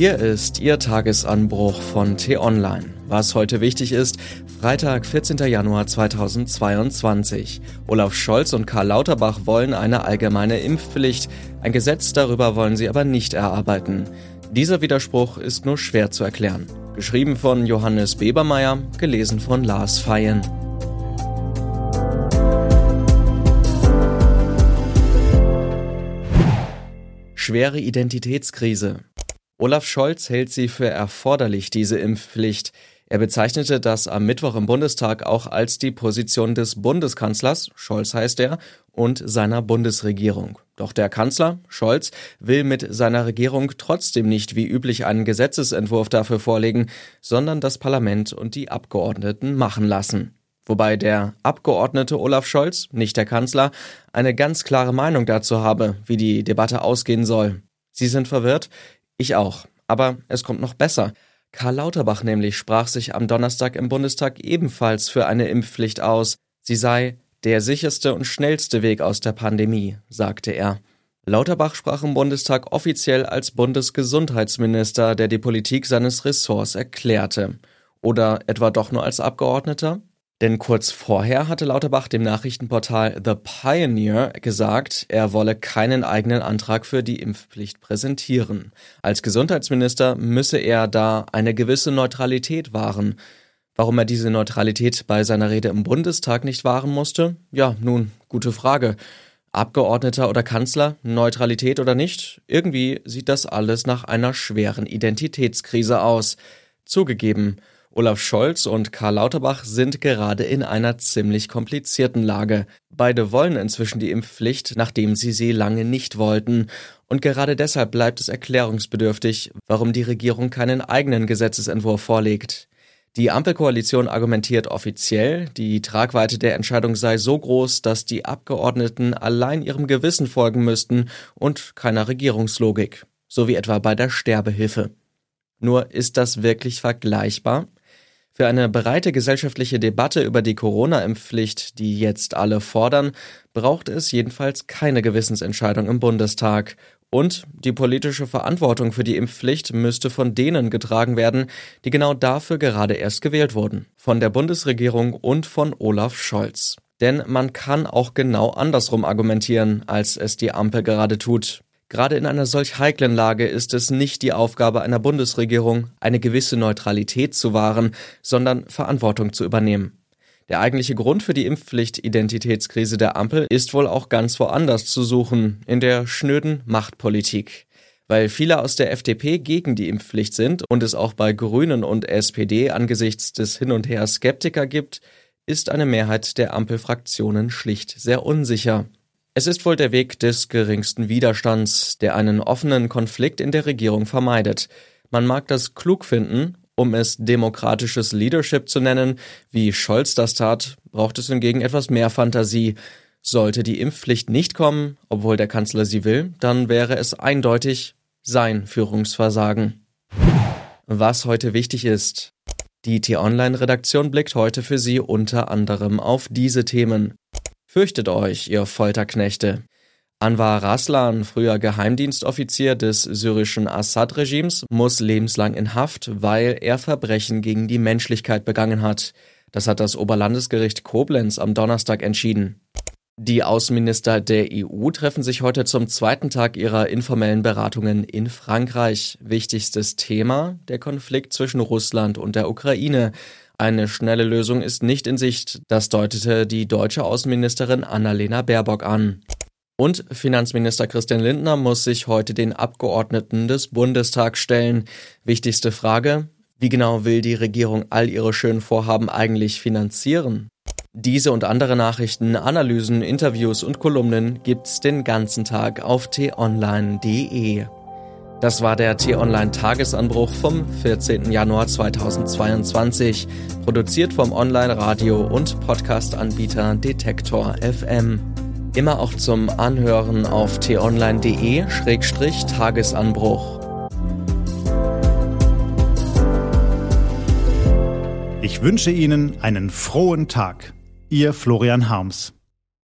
Hier ist Ihr Tagesanbruch von T-Online. Was heute wichtig ist, Freitag, 14. Januar 2022. Olaf Scholz und Karl Lauterbach wollen eine allgemeine Impfpflicht. Ein Gesetz darüber wollen sie aber nicht erarbeiten. Dieser Widerspruch ist nur schwer zu erklären. Geschrieben von Johannes Bebermeier, gelesen von Lars Feyen. Schwere Identitätskrise. Olaf Scholz hält sie für erforderlich, diese Impfpflicht. Er bezeichnete das am Mittwoch im Bundestag auch als die Position des Bundeskanzlers, Scholz heißt er, und seiner Bundesregierung. Doch der Kanzler, Scholz, will mit seiner Regierung trotzdem nicht wie üblich einen Gesetzesentwurf dafür vorlegen, sondern das Parlament und die Abgeordneten machen lassen. Wobei der Abgeordnete Olaf Scholz, nicht der Kanzler, eine ganz klare Meinung dazu habe, wie die Debatte ausgehen soll. Sie sind verwirrt? Ich auch. Aber es kommt noch besser. Karl Lauterbach nämlich sprach sich am Donnerstag im Bundestag ebenfalls für eine Impfpflicht aus. Sie sei der sicherste und schnellste Weg aus der Pandemie, sagte er. Lauterbach sprach im Bundestag offiziell als Bundesgesundheitsminister, der die Politik seines Ressorts erklärte. Oder etwa doch nur als Abgeordneter? Denn kurz vorher hatte Lauterbach dem Nachrichtenportal The Pioneer gesagt, er wolle keinen eigenen Antrag für die Impfpflicht präsentieren. Als Gesundheitsminister müsse er da eine gewisse Neutralität wahren. Warum er diese Neutralität bei seiner Rede im Bundestag nicht wahren musste? Ja, nun, gute Frage. Abgeordneter oder Kanzler, Neutralität oder nicht? Irgendwie sieht das alles nach einer schweren Identitätskrise aus. Zugegeben, Olaf Scholz und Karl Lauterbach sind gerade in einer ziemlich komplizierten Lage. Beide wollen inzwischen die Impfpflicht, nachdem sie sie lange nicht wollten. Und gerade deshalb bleibt es erklärungsbedürftig, warum die Regierung keinen eigenen Gesetzesentwurf vorlegt. Die Ampelkoalition argumentiert offiziell, die Tragweite der Entscheidung sei so groß, dass die Abgeordneten allein ihrem Gewissen folgen müssten und keiner Regierungslogik, so wie etwa bei der Sterbehilfe. Nur ist das wirklich vergleichbar? Für eine breite gesellschaftliche Debatte über die Corona-Impfpflicht, die jetzt alle fordern, braucht es jedenfalls keine Gewissensentscheidung im Bundestag. Und die politische Verantwortung für die Impfpflicht müsste von denen getragen werden, die genau dafür gerade erst gewählt wurden. Von der Bundesregierung und von Olaf Scholz. Denn man kann auch genau andersrum argumentieren, als es die Ampel gerade tut. Gerade in einer solch heiklen Lage ist es nicht die Aufgabe einer Bundesregierung, eine gewisse Neutralität zu wahren, sondern Verantwortung zu übernehmen. Der eigentliche Grund für die Impfpflicht-Identitätskrise der Ampel ist wohl auch ganz woanders zu suchen, in der schnöden Machtpolitik. Weil viele aus der FDP gegen die Impfpflicht sind und es auch bei Grünen und SPD angesichts des Hin und Her Skeptiker gibt, ist eine Mehrheit der Ampelfraktionen schlicht sehr unsicher. Es ist wohl der Weg des geringsten Widerstands, der einen offenen Konflikt in der Regierung vermeidet. Man mag das klug finden, um es demokratisches Leadership zu nennen, wie Scholz das tat, braucht es hingegen etwas mehr Fantasie. Sollte die Impfpflicht nicht kommen, obwohl der Kanzler sie will, dann wäre es eindeutig sein Führungsversagen. Was heute wichtig ist. Die T-Online-Redaktion blickt heute für Sie unter anderem auf diese Themen. Fürchtet euch, ihr Folterknechte. Anwar Raslan, früher Geheimdienstoffizier des syrischen Assad-Regimes, muss lebenslang in Haft, weil er Verbrechen gegen die Menschlichkeit begangen hat. Das hat das Oberlandesgericht Koblenz am Donnerstag entschieden. Die Außenminister der EU treffen sich heute zum zweiten Tag ihrer informellen Beratungen in Frankreich. Wichtigstes Thema der Konflikt zwischen Russland und der Ukraine. Eine schnelle Lösung ist nicht in Sicht, das deutete die deutsche Außenministerin Annalena Baerbock an. Und Finanzminister Christian Lindner muss sich heute den Abgeordneten des Bundestags stellen. Wichtigste Frage, wie genau will die Regierung all ihre schönen Vorhaben eigentlich finanzieren? Diese und andere Nachrichten, Analysen, Interviews und Kolumnen gibt's den ganzen Tag auf t-online.de. Das war der T-Online-Tagesanbruch vom 14. Januar 2022, produziert vom Online-Radio- und Podcast-Anbieter Detektor FM. Immer auch zum Anhören auf t-online.de-tagesanbruch. Ich wünsche Ihnen einen frohen Tag. Ihr Florian Harms.